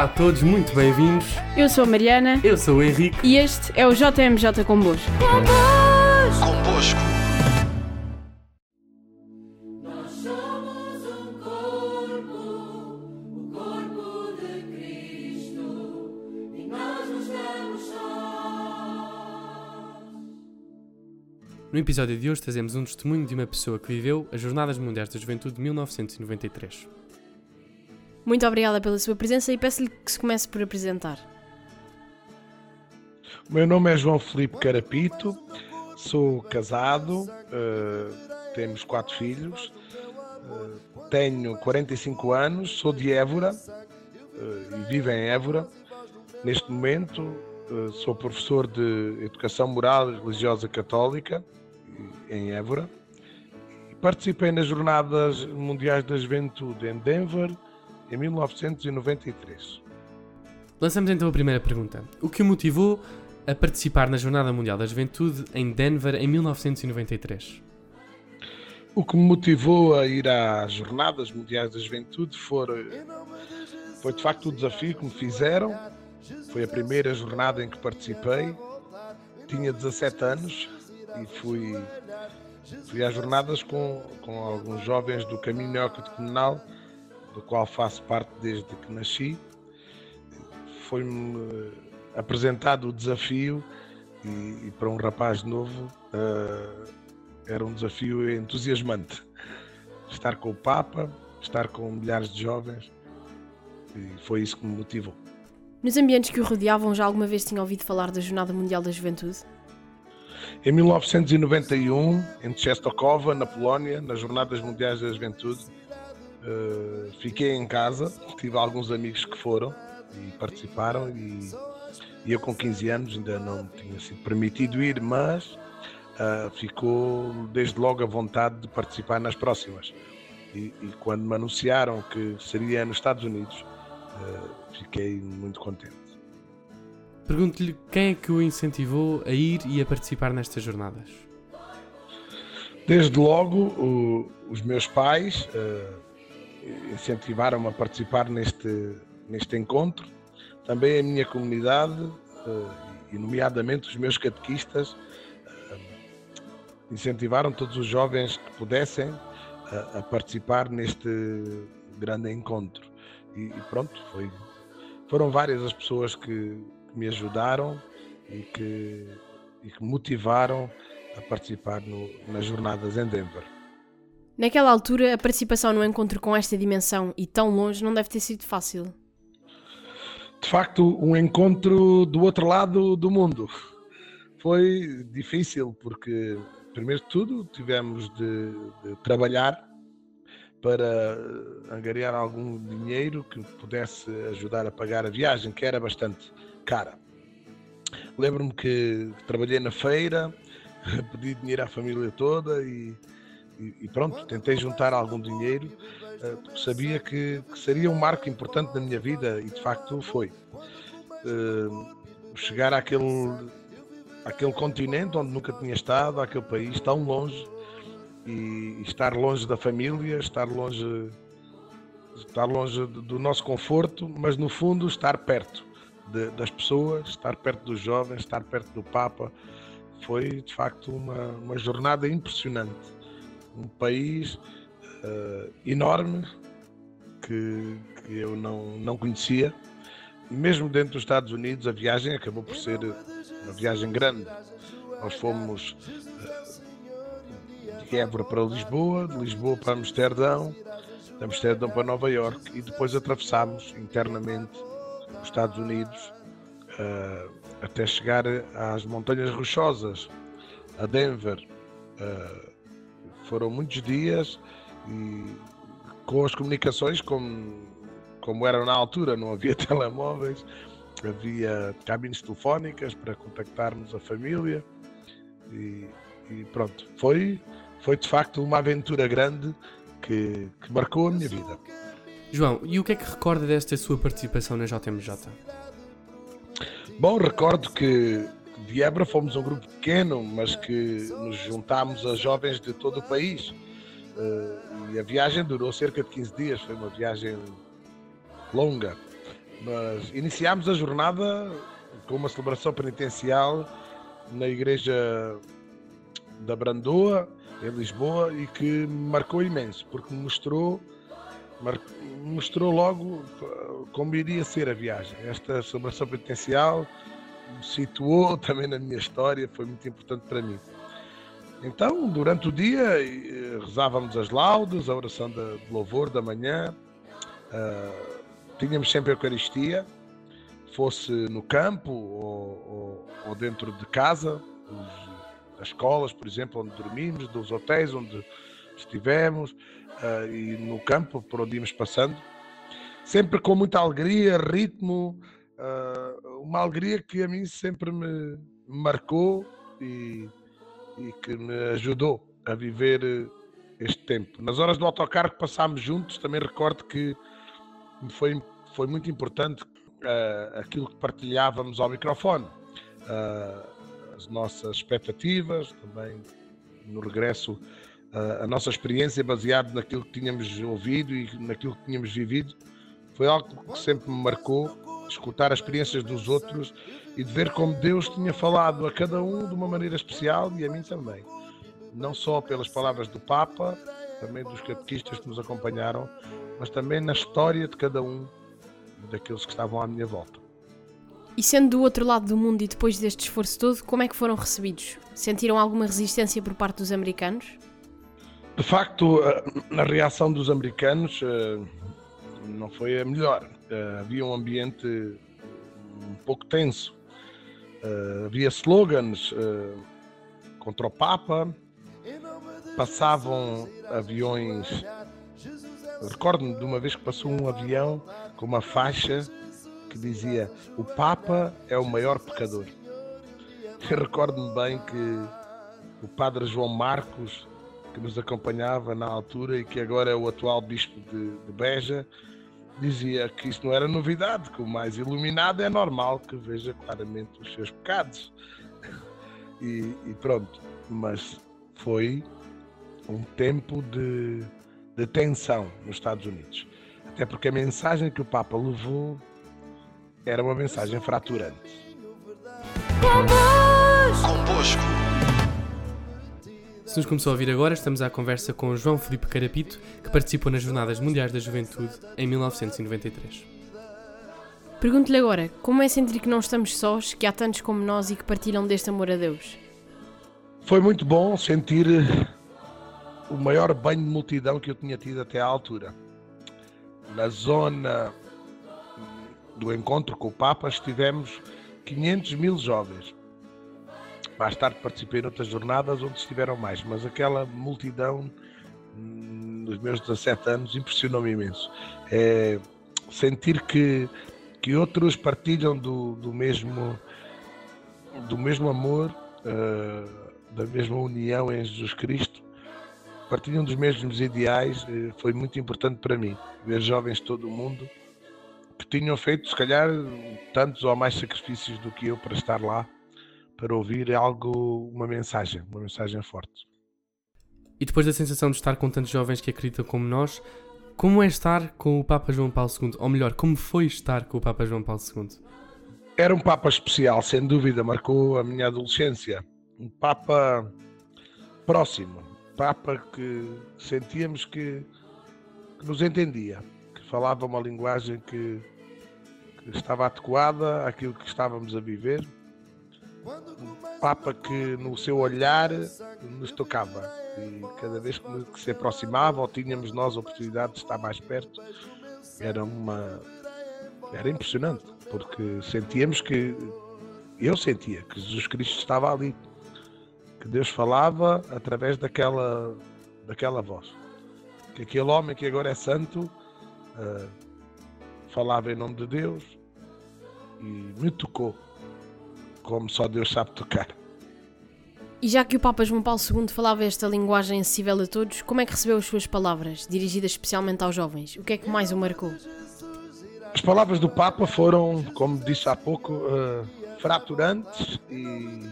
Olá a todos, muito bem-vindos. Eu sou a Mariana Eu sou o Henrique. e este é o JMJ Convosco. Convosco. No episódio de hoje trazemos um testemunho de uma pessoa que viveu as Jornadas Mundiais da Juventude de 1993. Muito obrigada pela sua presença e peço-lhe que se comece por apresentar. O meu nome é João Felipe Carapito, sou casado, eh, temos quatro filhos, eh, tenho 45 anos, sou de Évora eh, e vivo em Évora. Neste momento sou professor de Educação Moral e Religiosa Católica em Évora. Participei nas Jornadas Mundiais da Juventude em Denver em 1993. Lançamos então a primeira pergunta. O que o motivou a participar na Jornada Mundial da Juventude em Denver em 1993? O que me motivou a ir às Jornadas Mundiais da Juventude foi, foi de facto o desafio que me fizeram. Foi a primeira jornada em que participei. Tinha 17 anos e fui, fui às jornadas com, com alguns jovens do Caminho Neocatecumenal, do qual faço parte desde que nasci. Foi-me apresentado o desafio e, e para um rapaz novo eh, era um desafio entusiasmante. Estar com o Papa, estar com milhares de jovens, e foi isso que me motivou. Nos ambientes que o rodeavam, já alguma vez tinha ouvido falar da Jornada Mundial da Juventude? Em 1991, em Czestochowa, na Polónia, nas Jornadas Mundiais da Juventude, eh, fiquei em casa, tive alguns amigos que foram e participaram e, e eu com 15 anos ainda não tinha sido permitido ir, mas ah, ficou desde logo a vontade de participar nas próximas. E, e quando me anunciaram que seria nos Estados Unidos, ah, fiquei muito contente. Pergunto-lhe quem é que o incentivou a ir e a participar nestas jornadas. Desde logo, o- os meus pais incentivaram-me a participar neste, neste encontro. Também a minha comunidade, eh, e nomeadamente os meus catequistas, eh, incentivaram todos os jovens que pudessem a, a participar neste grande encontro. E, e pronto, foi, foram várias as pessoas que, que me ajudaram e que, e que motivaram a participar no- nas jornadas em Denver. Naquela altura, a participação no encontro com esta dimensão e tão longe não deve ter sido fácil. De facto, um encontro do outro lado do mundo. Foi difícil porque, primeiro de tudo, tivemos de, de trabalhar para angariar algum dinheiro que pudesse ajudar a pagar a viagem, que era bastante cara. Lembro-me que trabalhei na feira, pedi dinheiro à família toda e, e- pronto, tentei juntar algum dinheiro, eh, porque sabia que, que seria um marco importante na minha vida e de facto foi. Eh, chegar àquele, àquele continente onde nunca tinha estado, àquele país tão longe e, e estar longe da família, estar longe, estar longe do do nosso conforto, mas no fundo estar perto de- das pessoas, estar perto dos jovens, estar perto do Papa, foi de facto uma, uma jornada impressionante. Um país eh, enorme que, que eu não, não conhecia. Mesmo dentro dos Estados Unidos, a viagem acabou por ser uma viagem grande. Nós fomos eh, de Évora para Lisboa, de Lisboa para Amsterdão, de Amsterdão para Nova York e depois atravessámos internamente os Estados Unidos eh, até chegar às Montanhas Rochosas, a Denver. Eh, foram muitos dias e com as comunicações como, como eram na altura, não havia telemóveis, havia cabines telefónicas para contactarmos a família e, e pronto, foi, foi de facto uma aventura grande que, que marcou a minha vida. João, e o que é que recorda desta sua participação na JMJ? Bom, recordo que de Évora fomos um grupo pequeno, mas que nos juntámos a jovens de todo o país. Eh, e a viagem durou cerca de 15 dias, foi uma viagem longa. Mas iniciámos a jornada com uma celebração penitencial na igreja da Brandoa, em Lisboa, e que marcou imenso, porque mostrou, mostrou logo uh, como iria ser a viagem. Esta celebração penitencial me situou também na minha história, foi muito importante para mim. Então, durante o dia, eh, rezávamos as laudes, a oração de louvor da manhã, uh, tínhamos sempre a Eucaristia, fosse no campo ou, ou- ou dentro de casa, os- as escolas, por exemplo, onde dormimos, dos hotéis onde estivemos ah, e no campo por onde íamos passando, sempre com muita alegria, ritmo, ah, uma alegria que a mim sempre me marcou e, e que me ajudou a viver eh, este tempo. Nas horas do autocarro que passámos juntos, também recordo que foi, foi muito importante ah, aquilo que partilhávamos ao microfone. Ah, as nossas expectativas, também no regresso ah, a nossa experiência baseada naquilo que tínhamos ouvido e naquilo que tínhamos vivido. Foi algo que sempre me marcou, escutar as experiências dos outros e de ver como Deus tinha falado a cada um de uma maneira especial e a mim também. Não só pelas palavras do Papa, também dos catequistas que nos acompanharam, mas também na história de cada um daqueles que estavam à minha volta. E sendo do outro lado do mundo e depois deste esforço todo, como é que foram recebidos? Sentiram alguma resistência por parte dos americanos? De facto, a- a reação dos americanos eh, não foi a melhor. Eh, Havia um ambiente um pouco tenso. Eh, Havia slogans eh, contra o Papa, passavam aviões. Recordo-me de uma vez que passou um avião com uma faixa que dizia: O Papa é o maior pecador. Recordo-me bem que o padre João Marcos, que nos acompanhava na altura e que agora é o atual bispo de, de Beja, dizia que isso não era novidade, que o mais iluminado é normal que veja claramente os seus pecados. E, e pronto, mas foi um tempo de, de tensão nos Estados Unidos. Até porque a mensagem que o Papa levou era uma mensagem fraturante. Convosco. Se nos começou a ouvir agora, estamos à conversa com João Felipe Carapito, que participou nas Jornadas Mundiais da Juventude em 1993. Pergunto-lhe agora, como é sentir que não estamos sós, que há tantos como nós e que partilham deste amor a Deus? Foi muito bom sentir eh, o maior banho de multidão que eu tinha tido até à altura. Na zona do encontro com o Papa estivemos 500 mil jovens. Mais tarde participei noutras jornadas onde estiveram mais, mas aquela multidão hum, nos meus 17 anos impressionou-me imenso. É sentir que, que outros partilham do, do mesmo do mesmo amor, eh, da mesma união em Jesus Cristo, partilham dos mesmos ideais, eh, foi muito importante para mim. Ver jovens de todo o mundo que tinham feito, se calhar, tantos ou mais sacrifícios do que eu para estar lá, para ouvir algo, uma mensagem, uma mensagem forte. E depois da sensação de estar com tantos jovens que acreditam como nós, como é estar com o Papa João Paulo II? Ou melhor, como foi estar com o Papa João Paulo II? Era um Papa especial, sem dúvida, marcou a minha adolescência. Um Papa próximo, Papa que sentíamos que, que nos entendia, que falava uma linguagem que, que estava adequada àquilo que estávamos a viver. Papa que no seu olhar nos tocava. E cada vez que, se aproximava ou tínhamos nós a oportunidade de estar mais perto, era uma era impressionante, porque sentíamos que eu sentia que Jesus Cristo estava ali, que Deus falava através daquela daquela voz, que aquele homem que agora é santo ah, falava em nome de Deus e me tocou como só Deus sabe tocar. E já que o Papa João Paulo II falava esta linguagem acessível a todos, como é que recebeu as suas palavras, dirigidas especialmente aos jovens? O que é que mais o marcou? As palavras do Papa foram, como disse há pouco, ah, fraturantes e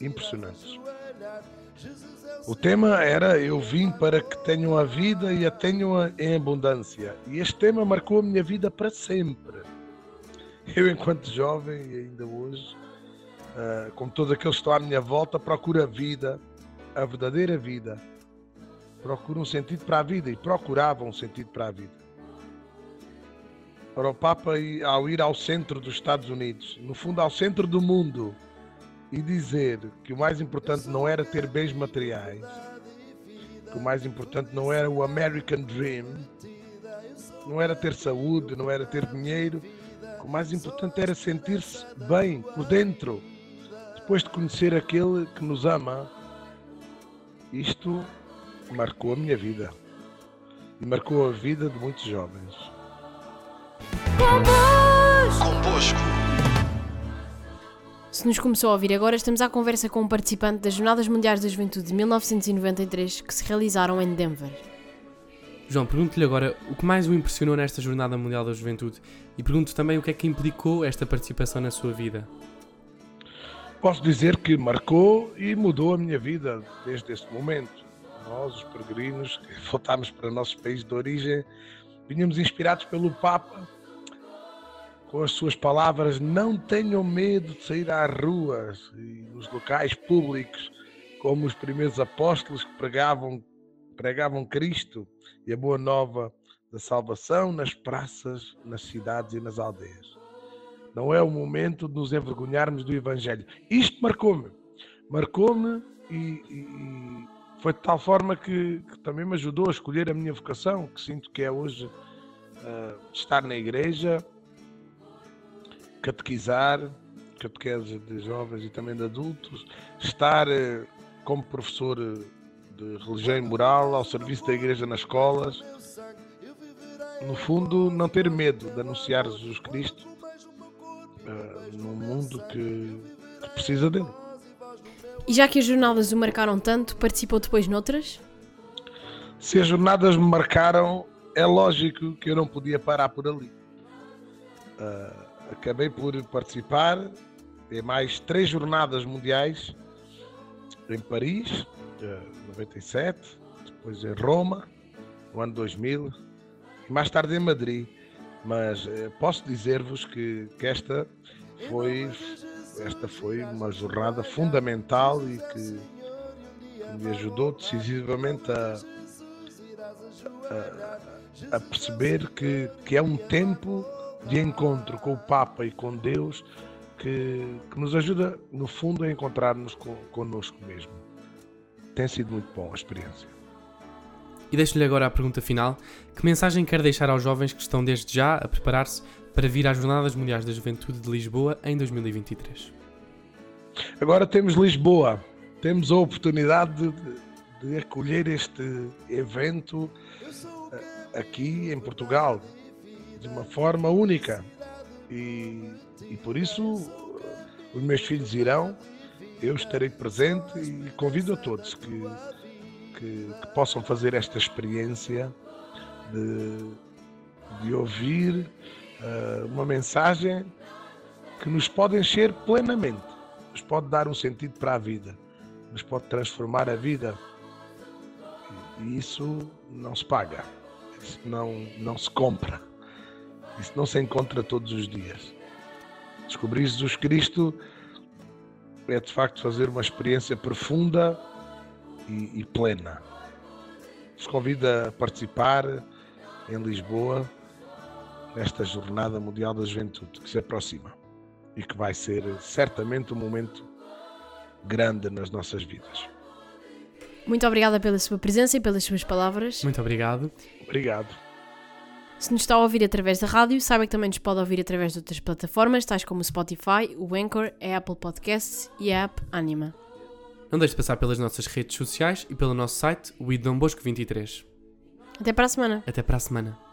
impressionantes. O tema era Eu vim para que tenham a vida e a tenham em abundância. E este tema marcou a minha vida para sempre. eu enquanto jovem e ainda hoje, uh, como todos aqueles que estão à minha volta, procuro a vida, a verdadeira vida. Procuro um sentido para a vida e procurava um sentido para a vida. Para o Papa, ao ir ao centro dos Estados Unidos, no fundo ao centro do mundo, e dizer que o mais importante não era ter bens materiais, que o mais importante não era o American Dream, não era ter saúde, não era ter dinheiro, o mais importante era sentir-se bem por dentro, depois de conhecer aquele que nos ama. Isto marcou a minha vida e marcou a vida de muitos jovens. Convosco. Se nos começou a ouvir agora, estamos à conversa com um participante das Jornadas Mundiais da Juventude de 1993 que se realizaram em Denver. João, pergunto-lhe agora o que mais o impressionou nesta Jornada Mundial da Juventude e pergunto também o que é que implicou esta participação na sua vida. Posso dizer que marcou e mudou a minha vida desde esse momento. Nós, os peregrinos, que voltámos para nossos países de origem, vínhamos inspirados pelo Papa com as suas palavras: Não tenham medo de sair às ruas e nos locais públicos, como os primeiros apóstolos que pregavam, pregavam Cristo e a boa nova da salvação nas praças, nas cidades e nas aldeias. Não é o momento de nos envergonharmos do Evangelho. Isto marcou-me. Marcou-me e, e, foi de tal forma que, que, também me ajudou a escolher a minha vocação, que sinto que é hoje uh, estar na igreja, catequizar, catequese de jovens e também de adultos, estar uh, como professor de religião e moral, ao serviço da igreja nas escolas. No fundo, não ter medo de anunciar Jesus Cristo uh, num mundo que, que precisa dele. E já que as jornadas o marcaram tanto, participou depois noutras? Se as jornadas me marcaram, é lógico que eu não podia parar por ali. Uh, acabei por participar em mais três jornadas mundiais em Paris, 97, depois em Roma, no ano 2000, e mais tarde em Madrid. Mas eh, posso dizer-vos que, que esta foi esta foi uma jornada fundamental e que, que me ajudou decisivamente a, a, a, perceber que, que é um tempo de encontro com o Papa e com Deus que, que nos ajuda, no fundo, a encontrar-nos con, connosco mesmo tem sido muito bom a experiência. E deixo-lhe agora a pergunta final: que mensagem quer deixar aos jovens que estão desde já a preparar-se para vir às Jornadas Mundiais da Juventude de Lisboa em 2023? Agora temos Lisboa, temos a oportunidade de, de acolher este evento eh, aqui em Portugal de uma forma única. E, e por isso eh, os meus filhos irão. Eu estarei presente e convido a todos que, que, que possam fazer esta experiência de, de ouvir uh, uma mensagem que nos pode encher plenamente, nos pode dar um sentido para a vida, nos pode transformar a vida. E isso não se paga, isso não, não se compra, isso não se encontra todos os dias. Descobrir Jesus Cristo é de facto fazer uma experiência profunda e, e plena. Vos convido a participar em Lisboa nesta Jornada Mundial da Juventude que se aproxima e que vai ser certamente um momento grande nas nossas vidas. Muito obrigada pela sua presença e pelas suas palavras. Muito obrigado. Obrigado. Se nos está a ouvir através da rádio, saiba que também nos pode ouvir através de outras plataformas, tais como o Spotify, o Anchor, a Apple Podcasts e a app Anima. Não deixe de passar pelas nossas redes sociais e pelo nosso site, o Idom Bosco 23. Até para a semana. Até para a semana.